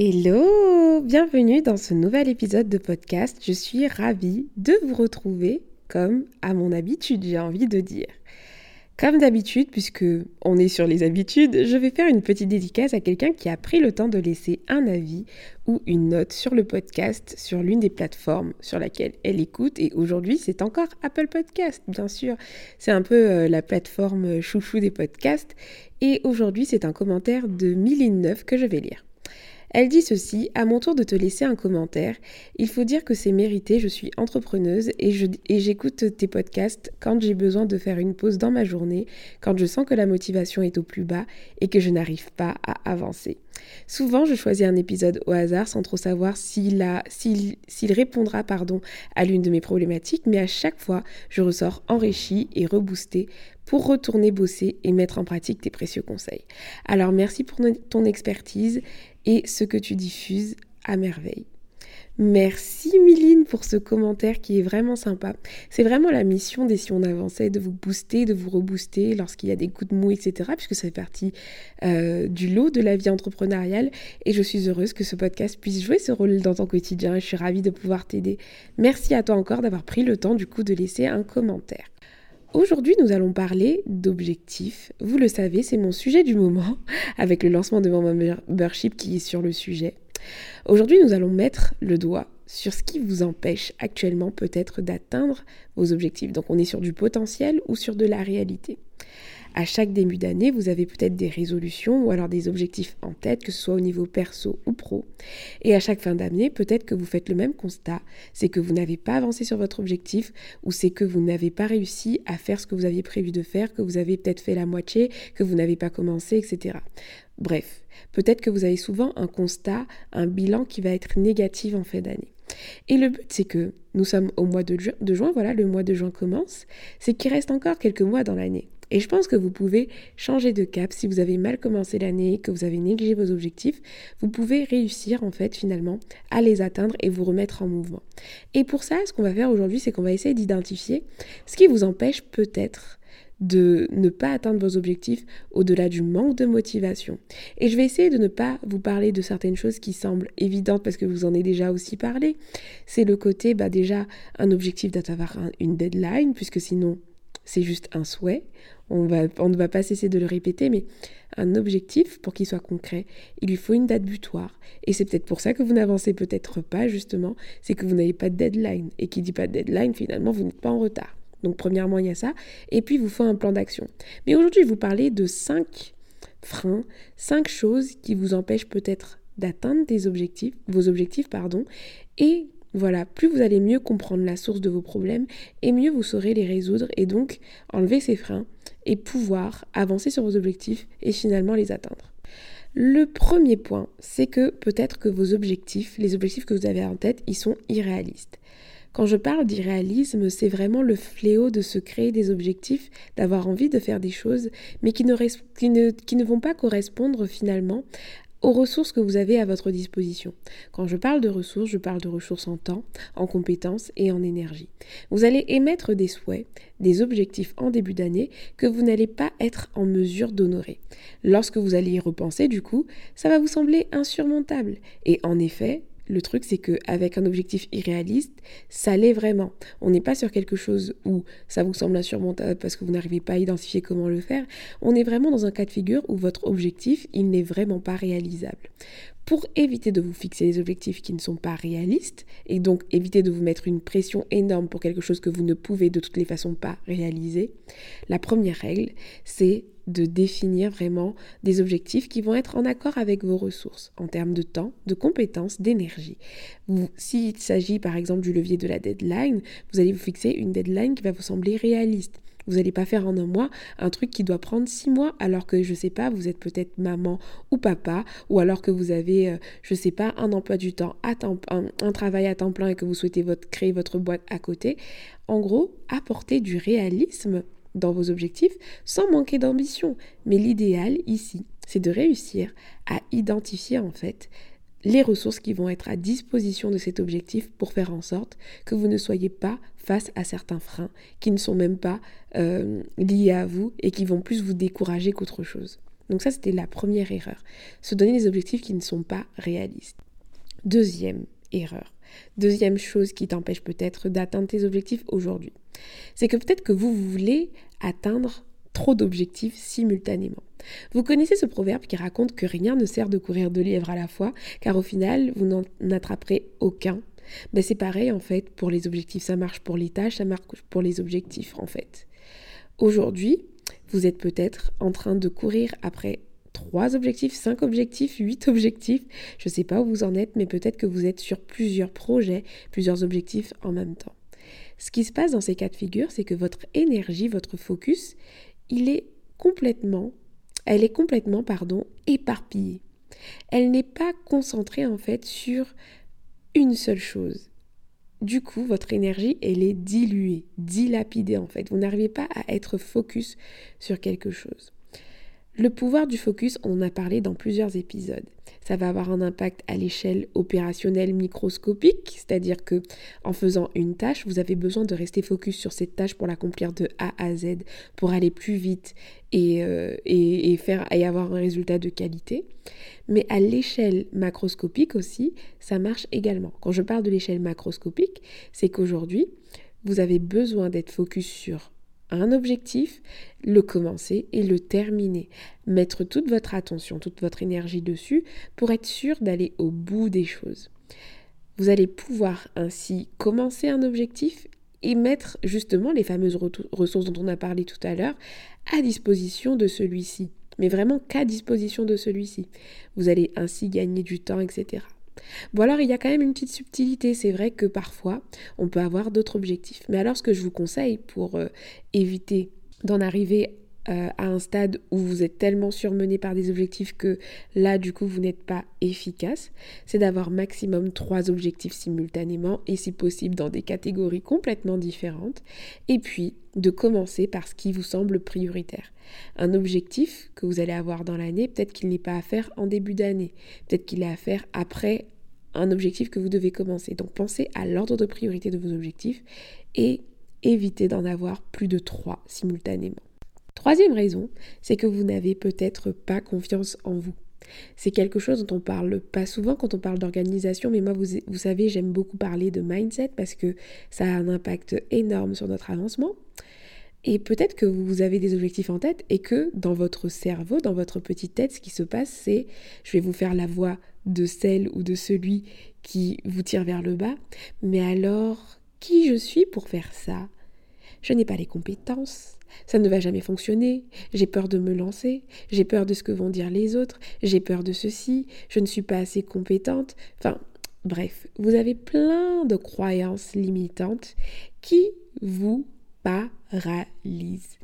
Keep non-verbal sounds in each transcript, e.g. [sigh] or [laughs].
Hello, bienvenue dans ce nouvel épisode de podcast. Je suis ravie de vous retrouver comme à mon habitude, j'ai envie de dire. Comme d'habitude, puisque on est sur les habitudes, je vais faire une petite dédicace à quelqu'un qui a pris le temps de laisser un avis ou une note sur le podcast sur l'une des plateformes sur laquelle elle écoute. Et aujourd'hui, c'est encore Apple Podcast, bien sûr. C'est un peu euh, la plateforme chouchou des podcasts. Et aujourd'hui, c'est un commentaire de 1009 que je vais lire. Elle dit ceci, à mon tour de te laisser un commentaire, il faut dire que c'est mérité, je suis entrepreneuse et, j'écoute tes podcasts quand j'ai besoin de faire une pause dans ma journée, quand je sens que la motivation est au plus bas et que je n'arrive pas à avancer. Souvent, je choisis un épisode au hasard sans trop savoir s'il, répondra à l'une de mes problématiques, mais à chaque fois, je ressors enrichi et reboosté pour retourner bosser et mettre en pratique tes précieux conseils. Alors merci pour ton expertise et ce que tu diffuses à merveille. Merci Miline pour ce commentaire qui est vraiment sympa. C'est vraiment la mission des Si on avançait, de vous booster, de vous rebooster lorsqu'il y a des coups de mou, etc. Puisque ça fait partie euh, du lot de la vie entrepreneuriale. Et je suis heureuse que ce podcast puisse jouer ce rôle dans ton quotidien. Je suis ravie de pouvoir t'aider. Merci à toi encore d'avoir pris le temps du coup de laisser un commentaire. Aujourd'hui, nous allons parler d'objectifs. Vous le savez, c'est mon sujet du moment, [laughs] avec le lancement de mon membership qui est sur le sujet. Aujourd'hui, nous allons mettre le doigt sur ce qui vous empêche actuellement peut-être d'atteindre vos objectifs. Donc on est sur du potentiel ou sur de la réalité. À chaque début d'année, vous avez peut-être des résolutions ou alors des objectifs en tête, que ce soit au niveau perso ou pro. Et à chaque fin d'année, peut-être que vous faites le même constat, c'est que vous n'avez pas avancé sur votre objectif ou c'est que vous n'avez pas réussi à faire ce que vous aviez prévu de faire, que vous avez peut-être fait la moitié, que vous n'avez pas commencé, etc. Bref, peut-être que vous avez souvent un constat, un bilan qui va être négatif en fin d'année. Et le but, c'est que nous sommes au mois de, de juin, voilà, le mois de juin commence, c'est qu'il reste encore quelques mois dans l'année. Et je pense que vous pouvez changer de cap si vous avez mal commencé l'année, que vous avez négligé vos objectifs. Vous pouvez réussir en fait finalement à les atteindre et vous remettre en mouvement. Et pour ça, ce qu'on va faire aujourd'hui, c'est qu'on va essayer d'identifier ce qui vous empêche peut-être de ne pas atteindre vos objectifs au-delà du manque de motivation. Et je vais essayer de ne pas vous parler de certaines choses qui semblent évidentes parce que vous en avez déjà aussi parlé. C'est le côté, bah déjà, un objectif d'avoir une deadline, puisque sinon c'est juste un souhait. On, ne va pas cesser de le répéter, mais un objectif, pour qu'il soit concret, il lui faut une date butoir. Et c'est peut-être pour ça que vous n'avancez peut-être pas, justement, c'est que vous n'avez pas de deadline. Et qui dit pas de deadline, finalement, vous n'êtes pas en retard. Donc, premièrement, il y a ça. Et puis, vous faut un plan d'action. Mais aujourd'hui, je vais vous parler de cinq freins, cinq choses qui vous empêchent peut-être d'atteindre vos objectifs, pardon, et voilà, plus vous allez mieux comprendre la source de vos problèmes et mieux vous saurez les résoudre et donc enlever ces freins et pouvoir avancer sur vos objectifs et finalement les atteindre. Le premier point, c'est que peut-être que vos objectifs, les objectifs que vous avez en tête, ils sont irréalistes. Quand je parle d'irréalisme, c'est vraiment le fléau de se créer des objectifs, d'avoir envie de faire des choses, mais qui ne, vont pas correspondre finalement aux ressources que vous avez à votre disposition. Quand je parle de ressources, je parle de ressources en temps, en compétences et en énergie. Vous allez émettre des souhaits, des objectifs en début d'année que vous n'allez pas être en mesure d'honorer. Lorsque vous allez y repenser, du coup, ça va vous sembler insurmontable. Et en effet, le truc, c'est qu'avec un objectif irréaliste, ça l'est vraiment. On n'est pas sur quelque chose où ça vous semble insurmontable parce que vous n'arrivez pas à identifier comment le faire. On est vraiment dans un cas de figure où votre objectif, il n'est vraiment pas réalisable. Pour éviter de vous fixer des objectifs qui ne sont pas réalistes et donc éviter de vous mettre une pression énorme pour quelque chose que vous ne pouvez de toutes les façons pas réaliser, la première règle, c'est de définir vraiment des objectifs qui vont être en accord avec vos ressources en termes de temps, de compétences, d'énergie. S'il s'agit par exemple du levier de la deadline, vous allez vous fixer une deadline qui va vous sembler réaliste. Vous n'allez pas faire en un mois un truc qui doit prendre six mois alors que, je sais pas, vous êtes peut-être maman ou papa ou alors que vous avez, euh, je sais pas, un emploi du temps à temps, un, travail à temps plein et que vous souhaitez créer votre boîte à côté. En gros, apporter du réalisme dans vos objectifs sans manquer d'ambition. Mais l'idéal ici, c'est de réussir à identifier en fait les ressources qui vont être à disposition de cet objectif pour faire en sorte que vous ne soyez pas face à certains freins qui ne sont même pas euh, liés à vous et qui vont plus vous décourager qu'autre chose. Donc ça, c'était la première erreur. Se donner des objectifs qui ne sont pas réalistes. Deuxième erreur. Deuxième chose qui t'empêche peut-être d'atteindre tes objectifs aujourd'hui. C'est que peut-être que vous voulez atteindre trop d'objectifs simultanément. Vous connaissez ce proverbe qui raconte que rien ne sert de courir deux lièvres à la fois, car au final, vous n'en attraperez aucun. Ben, c'est pareil en fait pour les objectifs, ça marche pour les tâches, ça marche pour les objectifs en fait. Aujourd'hui, vous êtes peut-être en train de courir après trois objectifs, cinq objectifs, huit objectifs. Je ne sais pas où vous en êtes, mais peut-être que vous êtes sur plusieurs projets, plusieurs objectifs en même temps. Ce qui se passe dans ces cas de figure, c'est que votre énergie, votre focus, il est complètement, elle est complètement, pardon, éparpillée. Elle n'est pas concentrée en fait sur une seule chose. Du coup, votre énergie, elle est diluée, dilapidée en fait. Vous n'arrivez pas à être focus sur quelque chose. Le pouvoir du focus, on en a parlé dans plusieurs épisodes. Ça va avoir un impact à l'échelle opérationnelle microscopique, c'est-à-dire que en faisant une tâche, vous avez besoin de rester focus sur cette tâche pour l'accomplir de A à Z, pour aller plus vite et, euh, faire et avoir un résultat de qualité. Mais à l'échelle macroscopique aussi, ça marche également. Quand je parle de l'échelle macroscopique, c'est qu'aujourd'hui, vous avez besoin d'être focus sur un objectif, le commencer et le terminer. Mettre toute votre attention, toute votre énergie dessus pour être sûr d'aller au bout des choses. Vous allez pouvoir ainsi commencer un objectif et mettre justement les fameuses ressources dont on a parlé tout à l'heure à disposition de celui-ci. Mais vraiment qu'à disposition de celui-ci. Vous allez ainsi gagner du temps, etc. Bon alors il y a quand même une petite subtilité, c'est vrai que parfois on peut avoir d'autres objectifs. Mais alors ce que je vous conseille pour euh, éviter d'en arriver euh, à un stade où vous êtes tellement surmené par des objectifs que là du coup vous n'êtes pas efficace, c'est d'avoir maximum trois objectifs simultanément et si possible dans des catégories complètement différentes. Et puis de commencer par ce qui vous semble prioritaire. Un objectif que vous allez avoir dans l'année, peut-être qu'il n'est pas à faire en début d'année, peut-être qu'il est à faire après un objectif que vous devez commencer. Donc pensez à l'ordre de priorité de vos objectifs et évitez d'en avoir plus de trois simultanément. Troisième raison, c'est que vous n'avez peut-être pas confiance en vous. C'est quelque chose dont on parle pas souvent quand on parle d'organisation, mais moi, vous, vous savez, j'aime beaucoup parler de mindset parce que ça a un impact énorme sur notre avancement. Et peut-être que vous avez des objectifs en tête et que dans votre cerveau, dans votre petite tête, ce qui se passe, c'est je vais vous faire la voix de celle ou de celui qui vous tire vers le bas. Mais alors, qui je suis pour faire ça? Je n'ai pas les compétences. Ça ne va jamais fonctionner. J'ai peur de me lancer. J'ai peur de ce que vont dire les autres. J'ai peur de ceci. Je ne suis pas assez compétente. Enfin, bref, vous avez plein de croyances limitantes qui vous paralyse.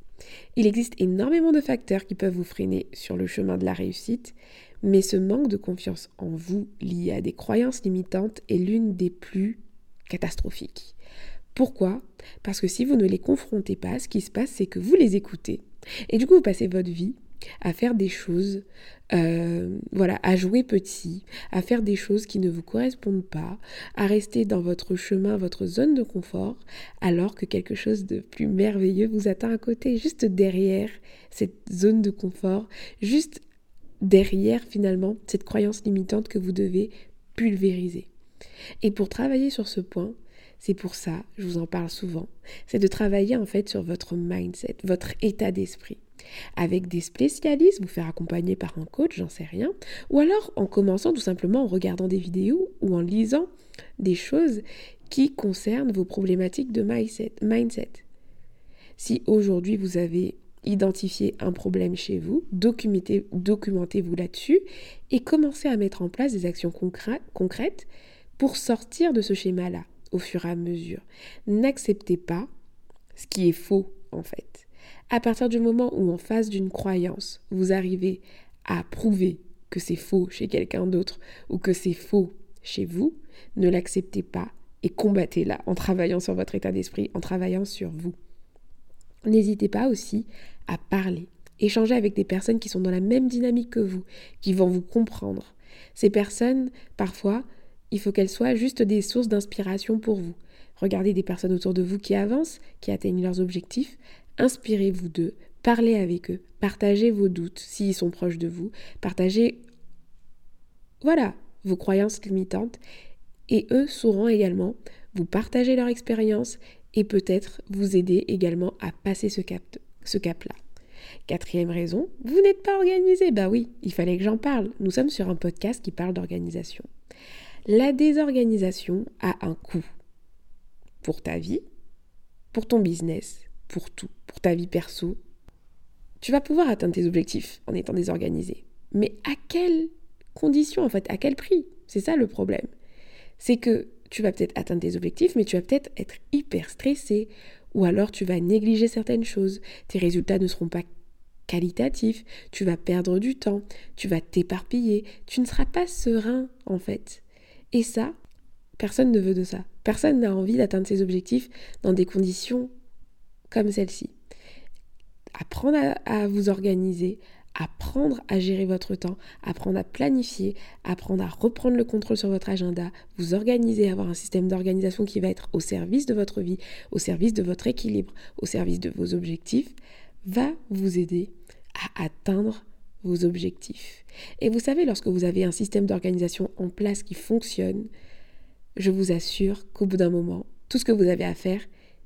Il existe énormément de facteurs qui peuvent vous freiner sur le chemin de la réussite, mais ce manque de confiance en vous lié à des croyances limitantes est l'une des plus catastrophiques. Pourquoi? Parce que si vous ne les confrontez pas, ce qui se passe, c'est que vous les écoutez. Et du coup, vous passez votre vie à faire des choses, euh, voilà, à jouer petit, à faire des choses qui ne vous correspondent pas, à rester dans votre chemin, votre zone de confort, alors que quelque chose de plus merveilleux vous attend à côté, juste derrière cette zone de confort, juste derrière finalement cette croyance limitante que vous devez pulvériser. Et pour travailler sur ce point, c'est pour ça, je vous en parle souvent, c'est de travailler en fait sur votre mindset, votre état d'esprit avec des spécialistes, vous faire accompagner par un coach, j'en sais rien, ou alors en commençant tout simplement en regardant des vidéos ou en lisant des choses qui concernent vos problématiques de mindset. Si aujourd'hui vous avez identifié un problème chez vous, documentez-vous là-dessus et commencez à mettre en place des actions concrètes pour sortir de ce schéma-là au fur et à mesure. N'acceptez pas ce qui est faux en fait. À partir du moment où en face d'une croyance, vous arrivez à prouver que c'est faux chez quelqu'un d'autre ou que c'est faux chez vous, ne l'acceptez pas et combattez-la en travaillant sur votre état d'esprit, en travaillant sur vous. N'hésitez pas aussi à parler, échanger avec des personnes qui sont dans la même dynamique que vous, qui vont vous comprendre. Ces personnes, parfois, il faut qu'elles soient juste des sources d'inspiration pour vous. Regardez des personnes autour de vous qui avancent, qui atteignent leurs objectifs, inspirez-vous d'eux, parlez avec eux, partagez vos doutes s'ils sont proches de vous, partagez, voilà, vos croyances limitantes, et eux sauront également vous partager leur expérience et peut-être vous aider également à passer ce cap cap-là. Quatrième raison, vous n'êtes pas organisé. Bah oui, il fallait que j'en parle. Nous sommes sur un podcast qui parle d'organisation. La désorganisation a un coût pour ta vie, pour ton business, pour tout, pour ta vie perso. Tu vas pouvoir atteindre tes objectifs en étant désorganisé. Mais à quelles conditions en fait À quel prix? C'est ça le problème. C'est que tu vas peut-être atteindre tes objectifs, mais tu vas peut-être être hyper stressé, ou alors tu vas négliger certaines choses, tes résultats ne seront pas qualitatifs, tu vas perdre du temps, tu vas t'éparpiller, tu ne seras pas serein en fait. Et ça, personne ne veut de ça. Personne n'a envie d'atteindre ses objectifs dans des conditions comme celle-ci. Apprendre à, à vous organiser, apprendre à gérer votre temps, apprendre à planifier, apprendre à reprendre le contrôle sur votre agenda, vous organiser, avoir un système d'organisation qui va être au service de votre vie, au service de votre équilibre, au service de vos objectifs, va vous aider à atteindre vos objectifs. Et vous savez, lorsque vous avez un système d'organisation en place qui fonctionne, je vous assure qu'au bout d'un moment, tout ce que vous avez à faire,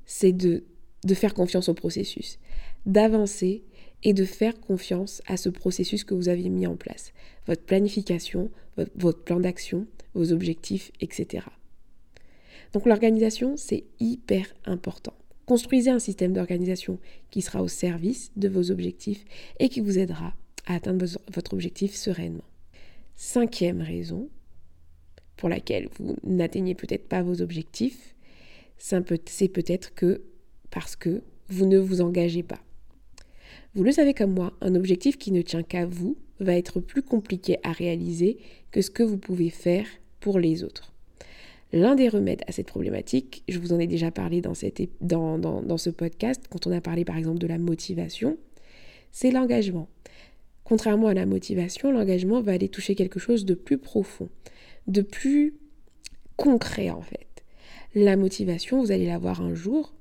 c'est de, de faire confiance au processus, d'avancer et de faire confiance à ce processus que vous avez mis en place. Votre planification, votre, plan d'action, vos objectifs, etc. Donc l'organisation, c'est hyper important. Construisez un système d'organisation qui sera au service de vos objectifs et qui vous aidera atteindre votre objectif sereinement. Cinquième raison pour laquelle vous n'atteignez peut-être pas vos objectifs, c'est peut-être que parce que vous ne vous engagez pas. Vous le savez comme moi, un objectif qui ne tient qu'à vous va être plus compliqué à réaliser que ce que vous pouvez faire pour les autres. L'un des remèdes à cette problématique, je vous en ai déjà parlé dans, dans ce podcast, quand on a parlé par exemple de la motivation, c'est l'engagement. Contrairement à la motivation, l'engagement va aller toucher quelque chose de plus profond, de plus concret en fait. La motivation, vous allez la voir un jour,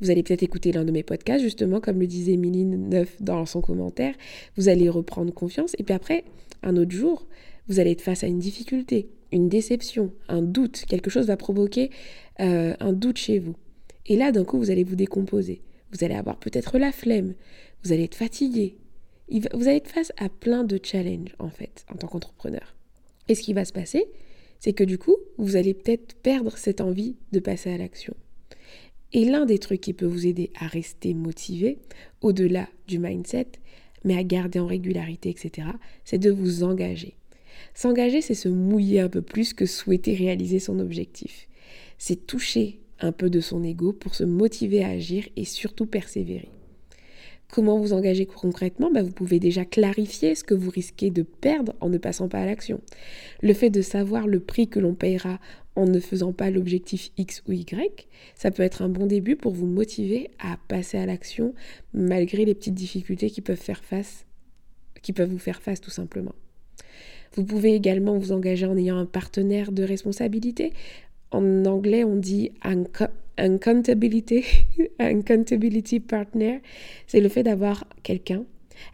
vous allez peut-être écouter l'un de mes podcasts, justement, comme le disait Méline Neuf dans son commentaire. Vous allez reprendre confiance. Et puis après, un autre jour, vous allez être face à une difficulté, une déception, un doute. Quelque chose va provoquer euh, un doute chez vous. Et là, d'un coup, vous allez vous décomposer. Vous allez avoir peut-être la flemme. Vous allez être fatigué. Vous allez être face à plein de challenges, en fait, en tant qu'entrepreneur. Et ce qui va se passer, c'est que du coup, vous allez peut-être perdre cette envie de passer à l'action. Et l'un des trucs qui peut vous aider à rester motivé, au-delà du mindset, mais à garder en régularité, etc., c'est de vous engager. S'engager, c'est se mouiller un peu plus que souhaiter réaliser son objectif. C'est toucher un peu de son ego pour se motiver à agir et surtout persévérer. Comment vous engager concrètement bah, Vous pouvez déjà clarifier ce que vous risquez de perdre en ne passant pas à l'action. Le fait de savoir le prix que l'on payera en ne faisant pas l'objectif X ou Y, ça peut être un bon début pour vous motiver à passer à l'action malgré les petites difficultés qui peuvent faire face, qui peuvent vous faire face tout simplement. Vous pouvez également vous engager en ayant un partenaire de responsabilité. En anglais, on dit accountability, [laughs] accountability partner, c'est le fait d'avoir quelqu'un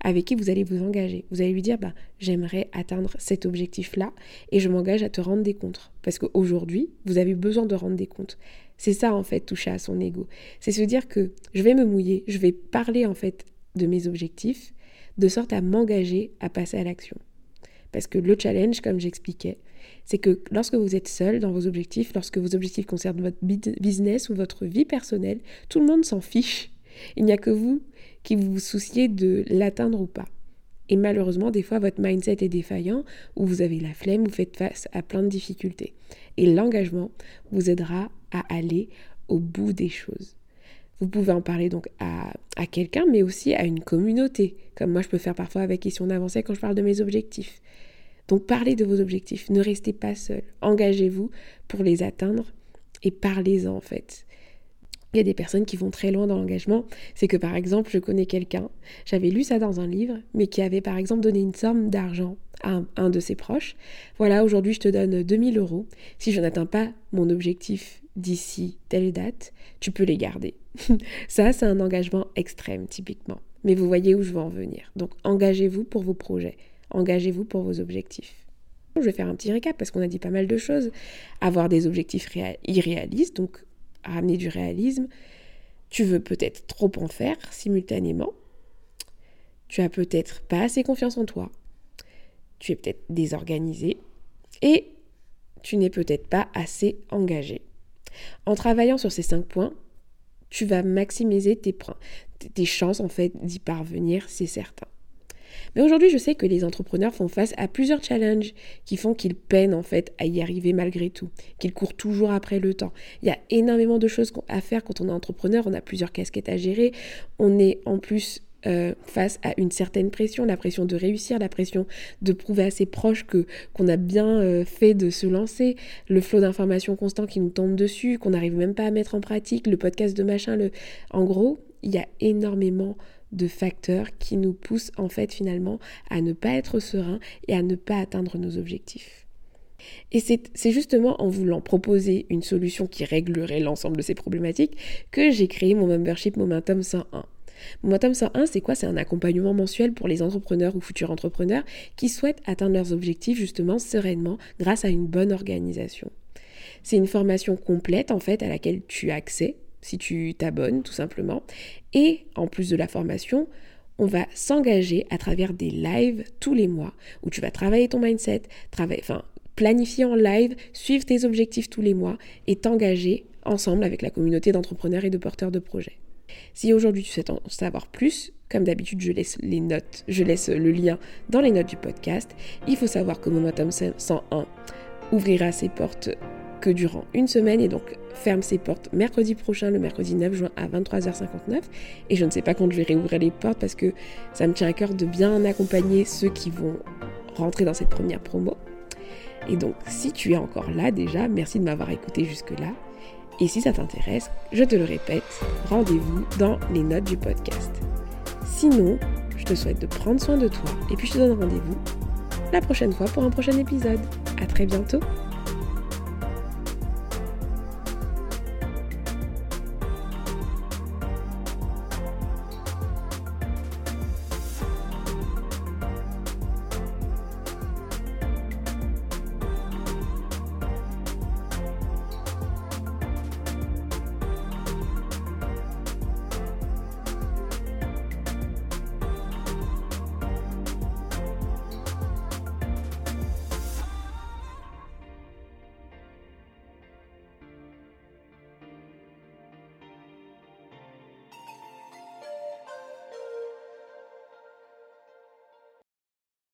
avec qui vous allez vous engager. Vous allez lui dire, bah, j'aimerais atteindre cet objectif-là et je m'engage à te rendre des comptes. Parce qu'aujourd'hui, vous avez besoin de rendre des comptes. C'est ça, en fait, toucher à son ego. C'est se dire que je vais me mouiller, je vais parler, en fait, de mes objectifs, de sorte à m'engager à passer à l'action. Parce que le challenge, comme j'expliquais, c'est que lorsque vous êtes seul dans vos objectifs, lorsque vos objectifs concernent votre business ou votre vie personnelle, tout le monde s'en fiche. Il n'y a que vous qui vous souciez de l'atteindre ou pas. Et malheureusement, des fois, votre mindset est défaillant ou vous avez la flemme, vous faites face à plein de difficultés. Et l'engagement vous aidera à aller au bout des choses. Vous pouvez en parler donc à, quelqu'un, mais aussi à une communauté, comme moi je peux faire parfois avec Question d'avancée quand je parle de mes objectifs. Donc parlez de vos objectifs, ne restez pas seul, engagez-vous pour les atteindre et parlez-en en fait. Il y a des personnes qui vont très loin dans l'engagement. C'est que par exemple, je connais quelqu'un, j'avais lu ça dans un livre, mais qui avait par exemple donné une somme d'argent à un, de ses proches. Voilà, aujourd'hui je te donne 2000 euros. Si je n'atteins pas mon objectif d'ici telle date, tu peux les garder. [laughs] ça, c'est un engagement extrême typiquement. Mais vous voyez où je veux en venir. Donc engagez-vous pour vos projets, engagez-vous pour vos objectifs. Je vais faire un petit récap parce qu'on a dit pas mal de choses. Avoir des objectifs irréalistes, donc ramener du réalisme. Tu veux peut-être trop en faire simultanément. Tu as peut-être pas assez confiance en toi. Tu es peut-être désorganisé. Et tu n'es peut-être pas assez engagé. En travaillant sur ces cinq points, tu vas maximiser tes, tes chances en fait d'y parvenir, c'est certain. Mais aujourd'hui, je sais que les entrepreneurs font face à plusieurs challenges qui font qu'ils peinent en fait à y arriver malgré tout, qu'ils courent toujours après le temps. Il y a énormément de choses à faire quand on est entrepreneur, on a plusieurs casquettes à gérer, on est en plus euh, face à une certaine pression, la pression de réussir, la pression de prouver à ses proches que qu'on a bien euh, fait de se lancer, le flot d'informations constant qui nous tombe dessus, qu'on n'arrive même pas à mettre en pratique, le podcast de machin, le... en gros, il y a énormément de facteurs qui nous poussent en fait finalement à ne pas être serein et à ne pas atteindre nos objectifs. Et c'est justement en voulant proposer une solution qui réglerait l'ensemble de ces problématiques que j'ai créé mon membership Momentum 101. Momentum 101, c'est quoi? C'est un accompagnement mensuel pour les entrepreneurs ou futurs entrepreneurs qui souhaitent atteindre leurs objectifs justement sereinement grâce à une bonne organisation. C'est une formation complète en fait à laquelle tu as accès si tu t'abonnes tout simplement. Et en plus de la formation, on va s'engager à travers des lives tous les mois où tu vas travailler ton mindset, travailler, enfin, planifier en live, suivre tes objectifs tous les mois et t'engager ensemble avec la communauté d'entrepreneurs et de porteurs de projets. Si aujourd'hui tu souhaites en savoir plus, comme d'habitude, je laisse les notes, je laisse le lien dans les notes du podcast. Il faut savoir que Momentum 101 ouvrira ses portes que durant une semaine et donc ferme ses portes mercredi prochain, le mercredi 9 juin à 23h59. Et je ne sais pas quand je vais réouvrir les portes parce que ça me tient à cœur de bien accompagner ceux qui vont rentrer dans cette première promo. Et donc, si tu es encore là déjà, merci de m'avoir écouté jusque-là. Et si ça t'intéresse, je te le répète, rendez-vous dans les notes du podcast. Sinon, je te souhaite de prendre soin de toi et puis je te donne rendez-vous la prochaine fois pour un prochain épisode. À très bientôt!